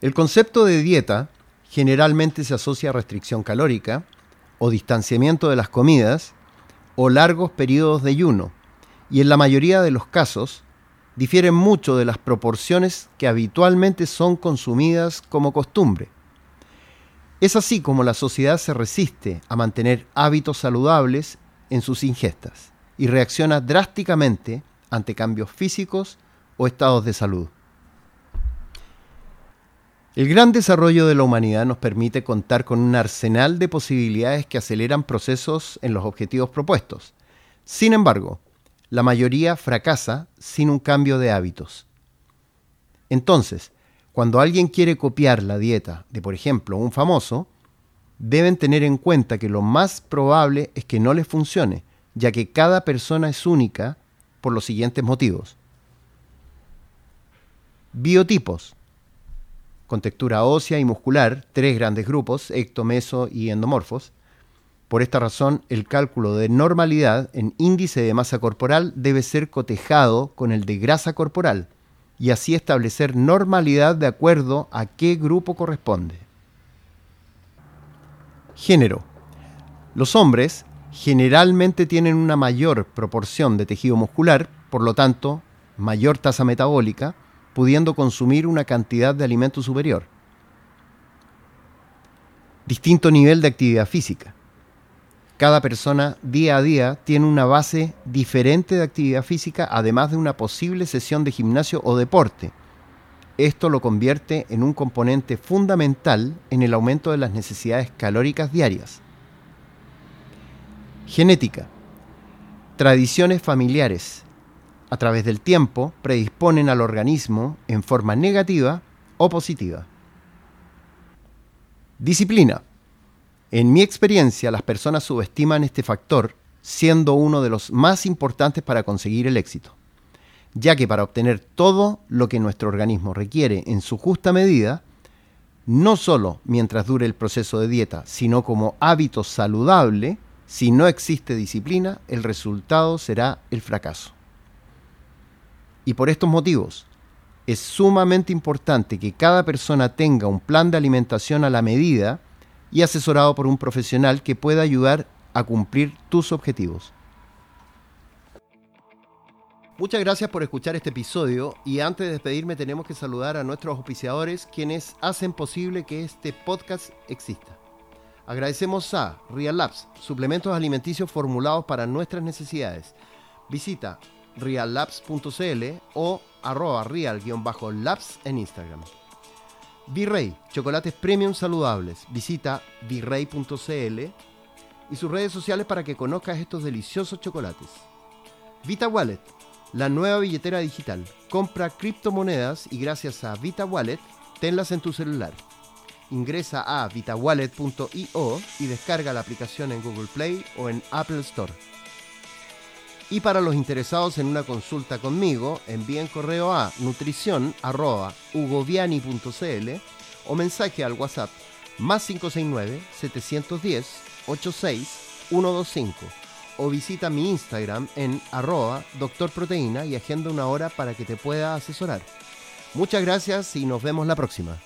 El concepto de dieta generalmente se asocia a restricción calórica o distanciamiento de las comidas o largos periodos de ayuno, y en la mayoría de los casos difieren mucho de las proporciones que habitualmente son consumidas como costumbre. Es así como la sociedad se resiste a mantener hábitos saludables en sus ingestas y reacciona drásticamente ante cambios físicos o estados de salud. El gran desarrollo de la humanidad nos permite contar con un arsenal de posibilidades que aceleran procesos en los objetivos propuestos. Sin embargo, la mayoría fracasa sin un cambio de hábitos. Entonces, cuando alguien quiere copiar la dieta de, por ejemplo, un famoso, deben tener en cuenta que lo más probable es que no les funcione, ya que cada persona es única por los siguientes motivos. Biotipos. Con textura ósea y muscular, tres grandes grupos, ecto, meso y endomorfos, por esta razón, el cálculo de normalidad en índice de masa corporal debe ser cotejado con el de grasa corporal y así establecer normalidad de acuerdo a qué grupo corresponde. Género. Los hombres generalmente tienen una mayor proporción de tejido muscular, por lo tanto, mayor tasa metabólica, pudiendo consumir una cantidad de alimento superior. Distinto nivel de actividad física cada persona día a día tiene una base diferente de actividad física, además de una posible sesión de gimnasio o deporte. Esto lo convierte en un componente fundamental en el aumento de las necesidades calóricas diarias. Genética. Tradiciones familiares. A través del tiempo predisponen al organismo en forma negativa o positiva. Disciplina. En mi experiencia, las personas subestiman este factor siendo uno de los más importantes para conseguir el éxito, ya que para obtener todo lo que nuestro organismo requiere en su justa medida, no solo mientras dure el proceso de dieta, sino como hábito saludable, si no existe disciplina, el resultado será el fracaso. Y por estos motivos, es sumamente importante que cada persona tenga un plan de alimentación a la medida y asesorado por un profesional que pueda ayudar a cumplir tus objetivos. Muchas gracias por escuchar este episodio y antes de despedirme tenemos que saludar a nuestros auspiciadores quienes hacen posible que este podcast exista. Agradecemos a Real Labs, suplementos alimenticios formulados para nuestras necesidades. Visita reallabs.cl o arroba real-labs en Instagram. Virrey, chocolates premium saludables. Visita virrey.cl y sus redes sociales para que conozcas estos deliciosos chocolates. Vita Wallet, la nueva billetera digital. Compra criptomonedas y gracias a Vita Wallet, tenlas en tu celular. Ingresa a vitawallet.io y descarga la aplicación en Google Play o en Apple Store. Y para los interesados en una consulta conmigo, envíen correo a nutricion.ugoviani.cl o mensaje al WhatsApp más 569-710-86125 o visita mi Instagram en arroba doctorproteína y agenda una hora para que te pueda asesorar. Muchas gracias y nos vemos la próxima.